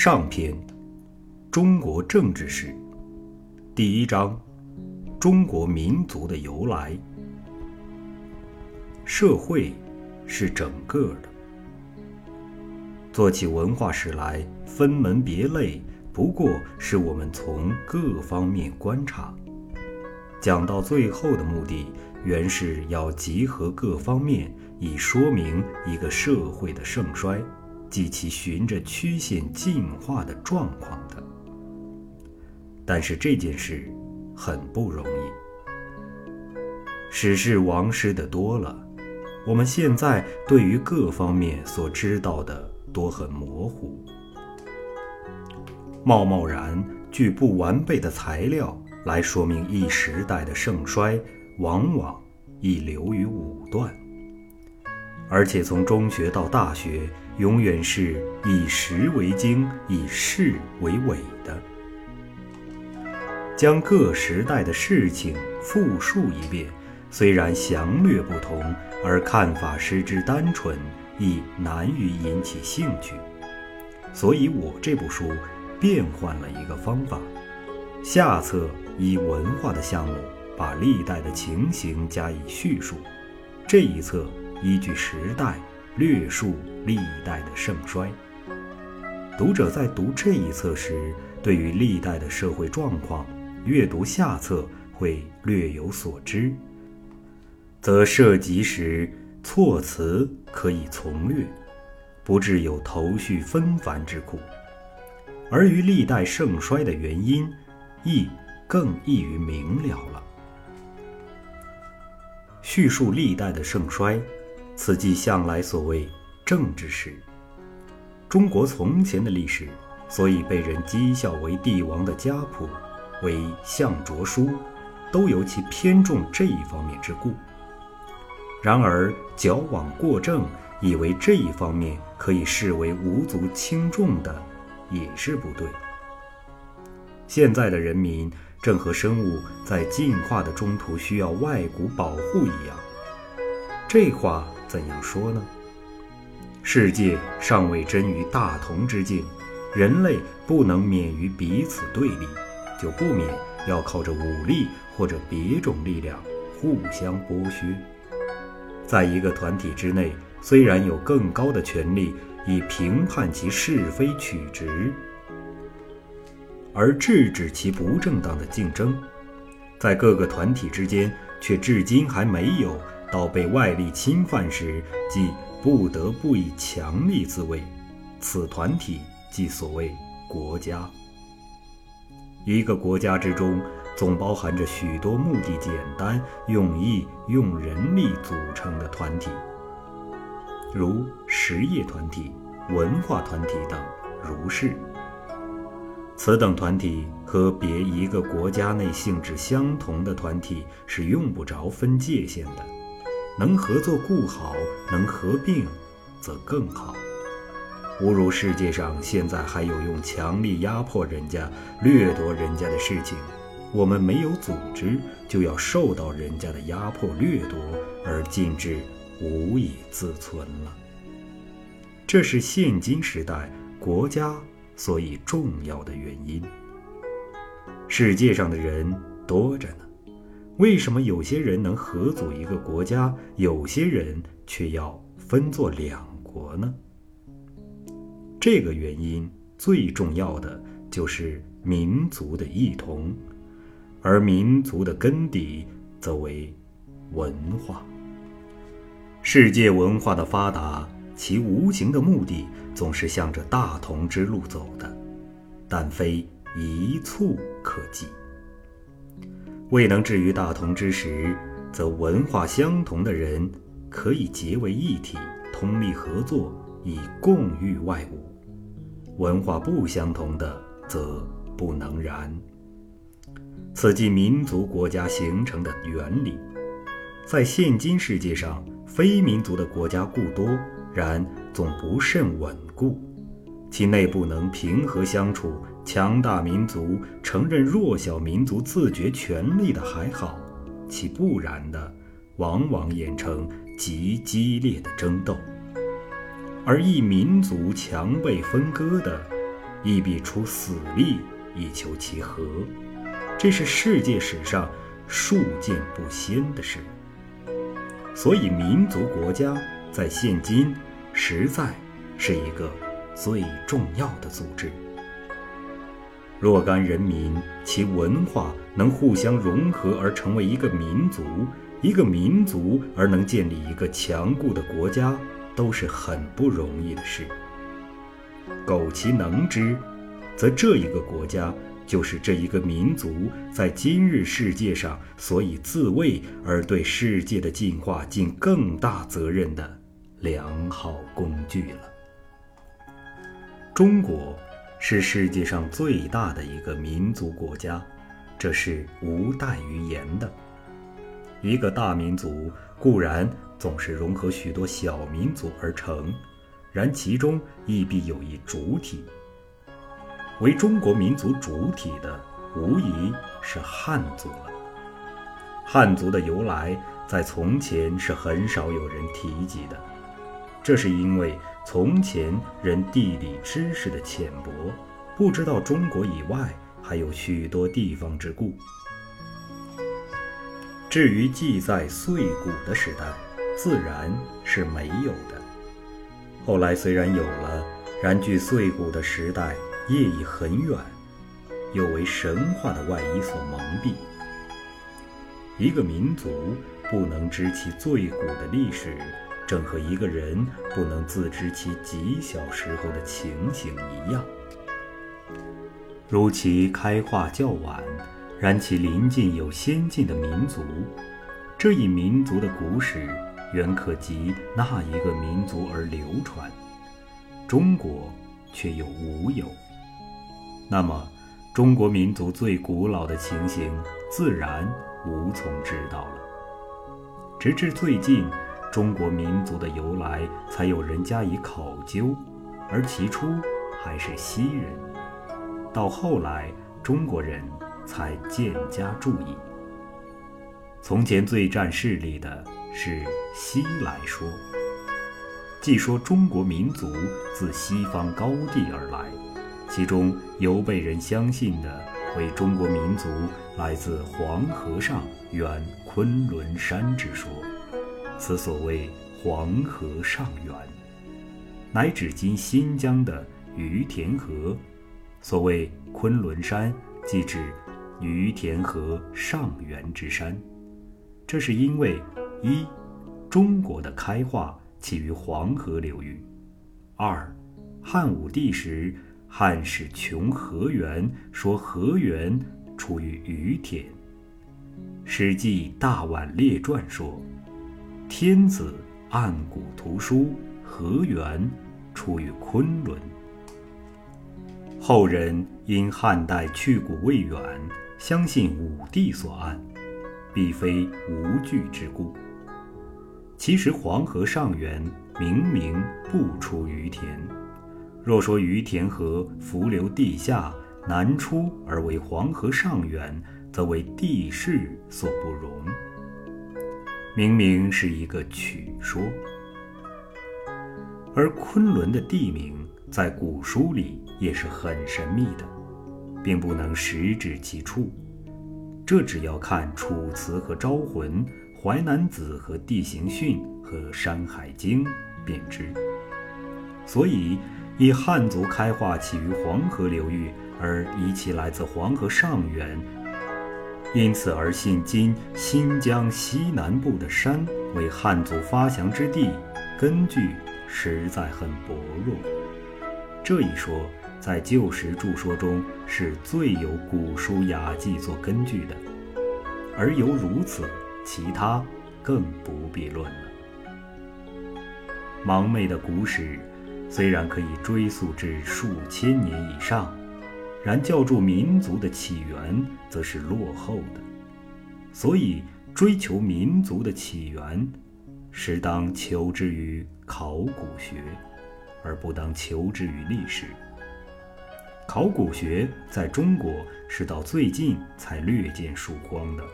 上篇：中国政治史。第一章：中国民族的由来。社会是整个的。做起文化史来，分门别类，不过是我们从各方面观察。讲到最后的目的，原是要集合各方面，以说明一个社会的盛衰。及其循着曲线进化的状况的，但是这件事很不容易。史事亡失的多了，我们现在对于各方面所知道的都很模糊，贸贸然据不完备的材料来说明一时代的盛衰，往往易流于武断。而且从中学到大学，永远是以时为经，以事为纬的，将各时代的事情复述一遍。虽然详略不同，而看法失之单纯，亦难于引起兴趣。所以我这部书变换了一个方法：下册以文化的项目，把历代的情形加以叙述；这一册。依据时代略述历代的盛衰。读者在读这一册时，对于历代的社会状况，阅读下册会略有所知，则涉及时措辞可以从略，不致有头绪纷繁之苦。而于历代盛衰的原因，亦更易于明了了。叙述历代的盛衰。此即向来所谓政治史。中国从前的历史，所以被人讥笑为帝王的家谱，为相卓书，都有其偏重这一方面之故。然而矫枉过正，以为这一方面可以视为无足轻重的，也是不对。现在的人民正和生物在进化的中途需要外骨保护一样。这话。怎样说呢？世界尚未臻于大同之境，人类不能免于彼此对立，就不免要靠着武力或者别种力量互相剥削。在一个团体之内，虽然有更高的权力以评判其是非曲直，而制止其不正当的竞争，在各个团体之间却至今还没有。到被外力侵犯时，即不得不以强力自卫。此团体即所谓国家。一个国家之中，总包含着许多目的简单、用意用人力组成的团体，如实业团体、文化团体等，如是。此等团体和别一个国家内性质相同的团体是用不着分界限的。能合作固好，能合并，则更好。侮辱世界上现在还有用强力压迫人家、掠夺人家的事情，我们没有组织，就要受到人家的压迫掠夺，而进至无以自存了。这是现今时代国家所以重要的原因。世界上的人多着呢。为什么有些人能合组一个国家，有些人却要分作两国呢？这个原因最重要的就是民族的异同，而民族的根底则为文化。世界文化的发达，其无形的目的总是向着大同之路走的，但非一蹴可及。未能至于大同之时，则文化相同的人可以结为一体，通力合作，以共御外物；文化不相同的，则不能然。此即民族国家形成的原理。在现今世界上，非民族的国家固多，然总不甚稳固。其内部能平和相处，强大民族承认弱小民族自觉权利的还好；其不然的，往往演成极激烈的争斗。而一民族强被分割的，亦必出死力以求其和。这是世界史上数见不鲜的事。所以，民族国家在现今实在是一个最重要的组织。若干人民其文化能互相融合而成为一个民族，一个民族而能建立一个强固的国家，都是很不容易的事。苟其能之，则这一个国家。就是这一个民族在今日世界上所以自卫而对世界的进化尽更大责任的良好工具了。中国是世界上最大的一个民族国家，这是无待于言的。一个大民族固然总是融合许多小民族而成，然其中亦必有一主体。为中国民族主体的，无疑是汉族了。汉族的由来，在从前是很少有人提及的，这是因为从前人地理知识的浅薄，不知道中国以外还有许多地方之故。至于记载岁骨的时代，自然是没有的。后来虽然有了，然距岁骨的时代。业已很远，又为神话的外衣所蒙蔽。一个民族不能知其最古的历史，正和一个人不能自知其极小时候的情形一样。如其开化较晚，然其邻近有先进的民族，这一民族的古史原可及那一个民族而流传。中国却又无有。那么，中国民族最古老的情形，自然无从知道了。直至最近，中国民族的由来才有人加以考究，而起初还是西人，到后来中国人才渐加注意。从前最占势力的是西来说，既说中国民族自西方高地而来。其中尤被人相信的为中国民族来自黄河上远昆仑山之说，此所谓黄河上源，乃指今新疆的于田河。所谓昆仑山，即指于田河上源之山。这是因为一，中国的开化起于黄河流域；二，汉武帝时。汉使穷河源，说河源出于于田。《史记·大宛列传》说，天子按古图书，河源出于昆仑。后人因汉代去古未远，相信武帝所按，必非无据之故。其实黄河上源明明不出于田。若说于田河伏流地下，南出而为黄河上源，则为地势所不容。明明是一个曲说。而昆仑的地名在古书里也是很神秘的，并不能实指其处。这只要看《楚辞》和《招魂》，《淮南子》和《地形训》和《山海经》便知。所以。以汉族开化起于黄河流域，而以其来自黄河上源，因此而信今新疆西南部的山为汉族发祥之地，根据实在很薄弱。这一说在旧时著说中是最有古书雅记做根据的，而由如此，其他更不必论了。盲昧的古史。虽然可以追溯至数千年以上，然教助民族的起源则是落后的。所以，追求民族的起源，实当求之于考古学，而不当求之于历史。考古学在中国是到最近才略见曙光的，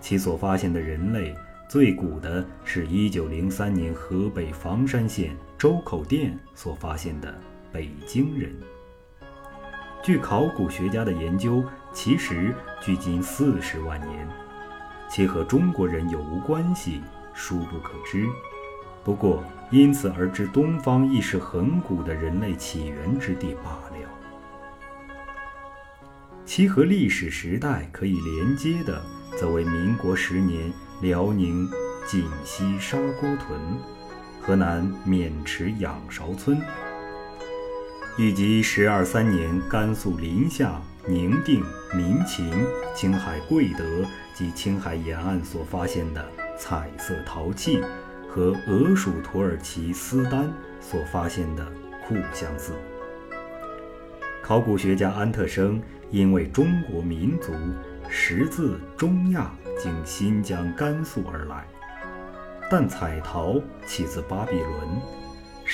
其所发现的人类。最古的是一九零三年河北房山县周口店所发现的北京人，据考古学家的研究，其实距今四十万年，其和中国人有无关系，殊不可知。不过，因此而知东方亦是很古的人类起源之地罢了。其和历史时代可以连接的，则为民国十年辽宁锦溪沙锅屯、河南渑池仰韶村，以及十二三年甘肃临夏、宁定、民勤、青海贵德及青海沿岸所发现的彩色陶器。和俄属土耳其斯丹所发现的酷相似。考古学家安特生因为中国民族识自中亚经新疆、甘肃而来，但彩陶起自巴比伦，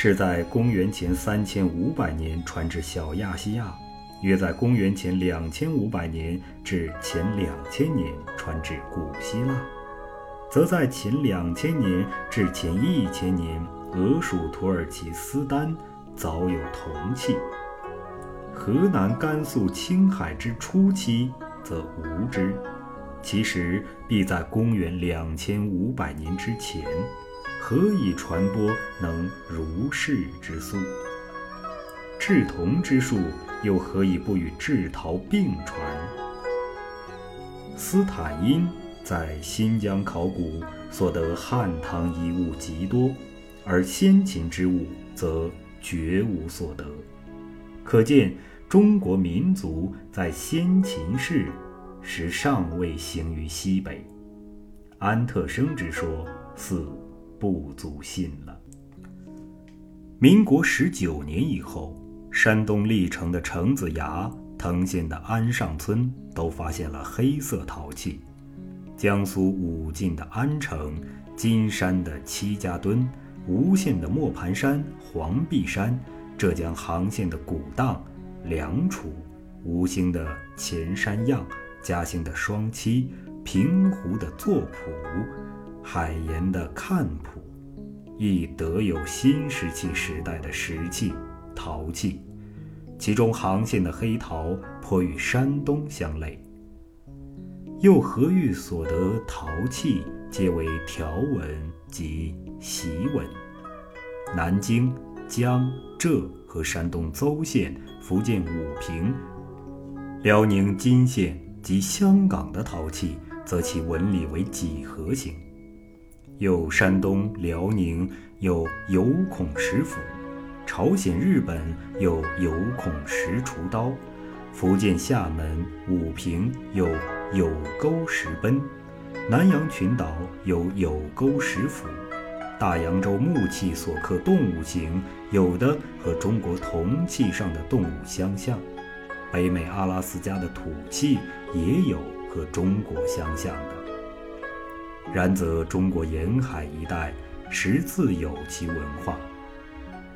是在公元前三千五百年传至小亚细亚，约在公元前两千五百年至前两千年传至古希腊。则在前两千年至前一千年，俄属土耳其斯丹早有铜器；河南、甘肃、青海之初期则无之。其实必在公元两千五百年之前。何以传播能如是之速？制铜之术又何以不与制陶并传？斯坦因。在新疆考古所得汉唐遗物极多，而先秦之物则绝无所得，可见中国民族在先秦世时尚未行于西北。安特生之说似不足信了。民国十九年以后，山东历城的程子崖、滕县的安上村都发现了黑色陶器。江苏武进的安城、金山的戚家墩、吴县的磨盘山、黄壁山、浙江杭县的古荡、梁楚、吴兴的前山样、嘉兴的双七、平湖的作浦、海盐的看圃，亦得有新石器时代的石器、陶器。其中杭县的黑陶颇与山东相类。又何欲所得陶器皆为条纹及席纹？南京、江浙和山东邹县、福建武平、辽宁金县及香港的陶器，则其纹理为几何形。有山东、辽宁有有孔石斧，朝鲜、日本有有孔石锄刀，福建厦门、武平有。有沟石奔，南洋群岛有有沟石斧，大洋洲木器所刻动物形，有的和中国铜器上的动物相像；北美阿拉斯加的土器也有和中国相像的。然则中国沿海一带实自有其文化。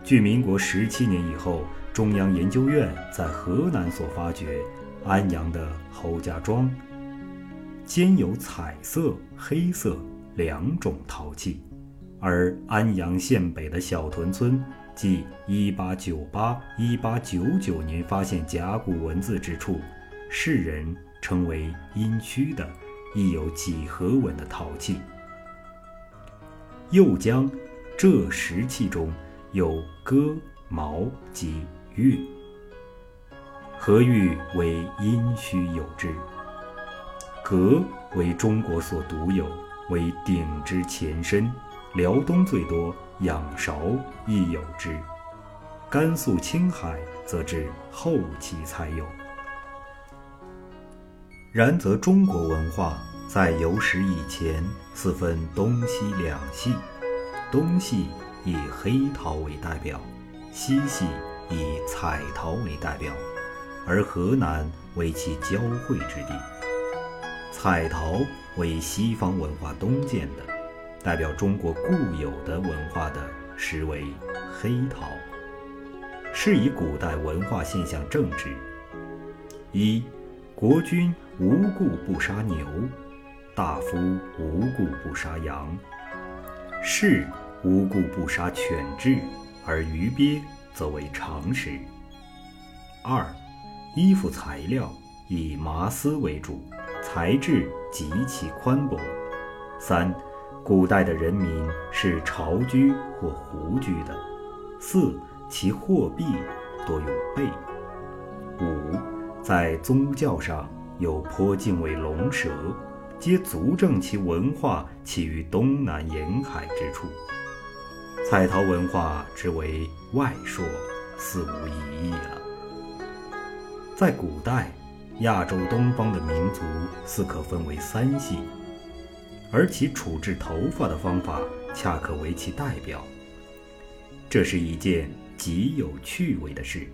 据民国十七年以后，中央研究院在河南所发掘安阳的侯家庄。兼有彩色、黑色两种陶器，而安阳县北的小屯村，即1898、1899年发现甲骨文字之处，世人称为殷墟的，亦有几何纹的陶器。又将这石器中有戈、矛及玉，何玉为殷墟有之？革为中国所独有，为鼎之前身。辽东最多，仰韶亦有之。甘肃、青海则至后期才有。然则中国文化在有史以前，似分东西两系，东系以黑陶为代表，西系以彩陶为代表，而河南为其交汇之地。彩陶为西方文化东渐的，代表中国固有的文化的，实为黑陶。是以古代文化现象正之：一、国君无故不杀牛，大夫无故不杀羊，士无故不杀犬彘，而鱼鳖则为常食。二、衣服材料以麻丝为主，材质极其宽薄。三，古代的人民是朝居或胡居的。四，其货币多用贝。五，在宗教上有颇敬畏龙蛇，皆足证其文化起于东南沿海之处。彩陶文化之为外说，似无疑义了。在古代，亚洲东方的民族似可分为三系，而其处置头发的方法恰可为其代表。这是一件极有趣味的事，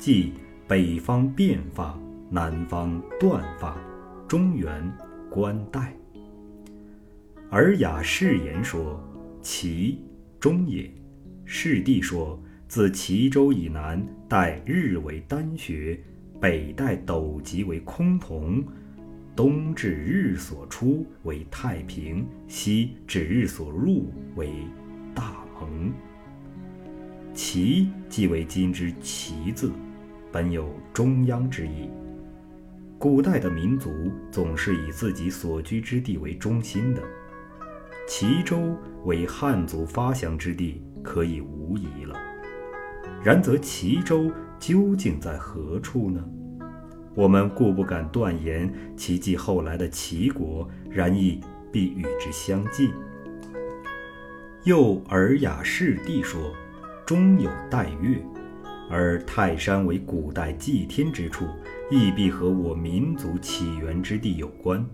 即北方辫发，南方断发，中原冠带。《尔雅释言》说：“齐。”中也，世地说，自齐州以南，带日为丹穴，北带斗极为崆峒，东至日所出为太平，西至日所入为大蒙。齐即为今之齐字，本有中央之意。古代的民族总是以自己所居之地为中心的。齐州为汉族发祥之地，可以无疑了。然则齐州究竟在何处呢？我们固不敢断言其继后来的齐国，然亦必与之相近。又《尔雅释地》说：“中有岱岳，而泰山为古代祭天之处，亦必和我民族起源之地有关。”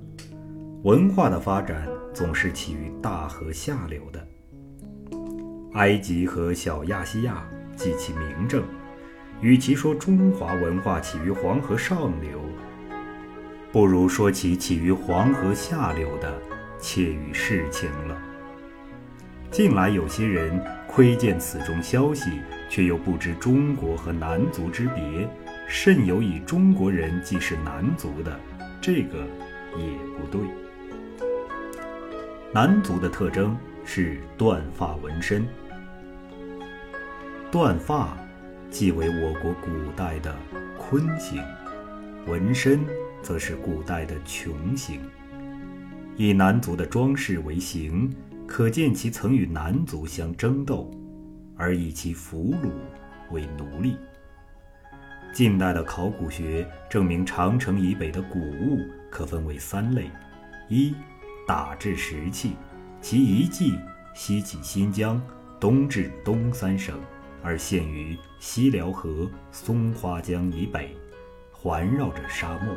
文化的发展总是起于大河下流的。埃及和小亚细亚即其名证。与其说中华文化起于黄河上流，不如说其起于黄河下流的切于事情了。近来有些人窥见此中消息，却又不知中国和南族之别，甚有以中国人即是南族的，这个也不对。男族的特征是断发纹身。断发即为我国古代的坤形，纹身则是古代的穷形。以男族的装饰为形，可见其曾与男族相争斗，而以其俘虏为奴隶。近代的考古学证明，长城以北的古物可分为三类：一。打制石器，其遗迹西起新疆，东至东三省，而现于西辽河、松花江以北，环绕着沙漠。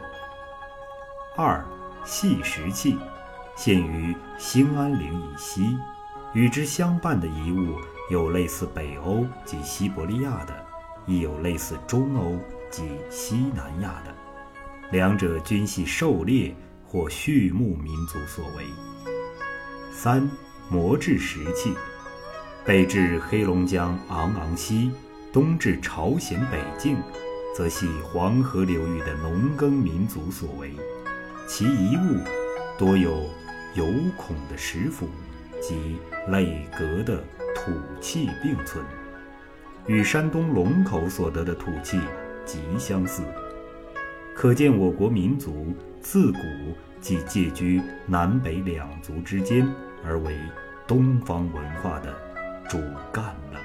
二细石器，现于兴安岭以西，与之相伴的遗物有类似北欧及西伯利亚的，亦有类似中欧及西南亚的，两者均系狩猎。或畜牧民族所为。三磨制石器，北至黑龙江昂昂溪，东至朝鲜北境，则系黄河流域的农耕民族所为。其遗物多有有孔的石斧及垒格的土器并存，与山东龙口所得的土气极相似。可见我国民族自古即介居南北两族之间，而为东方文化的主干了。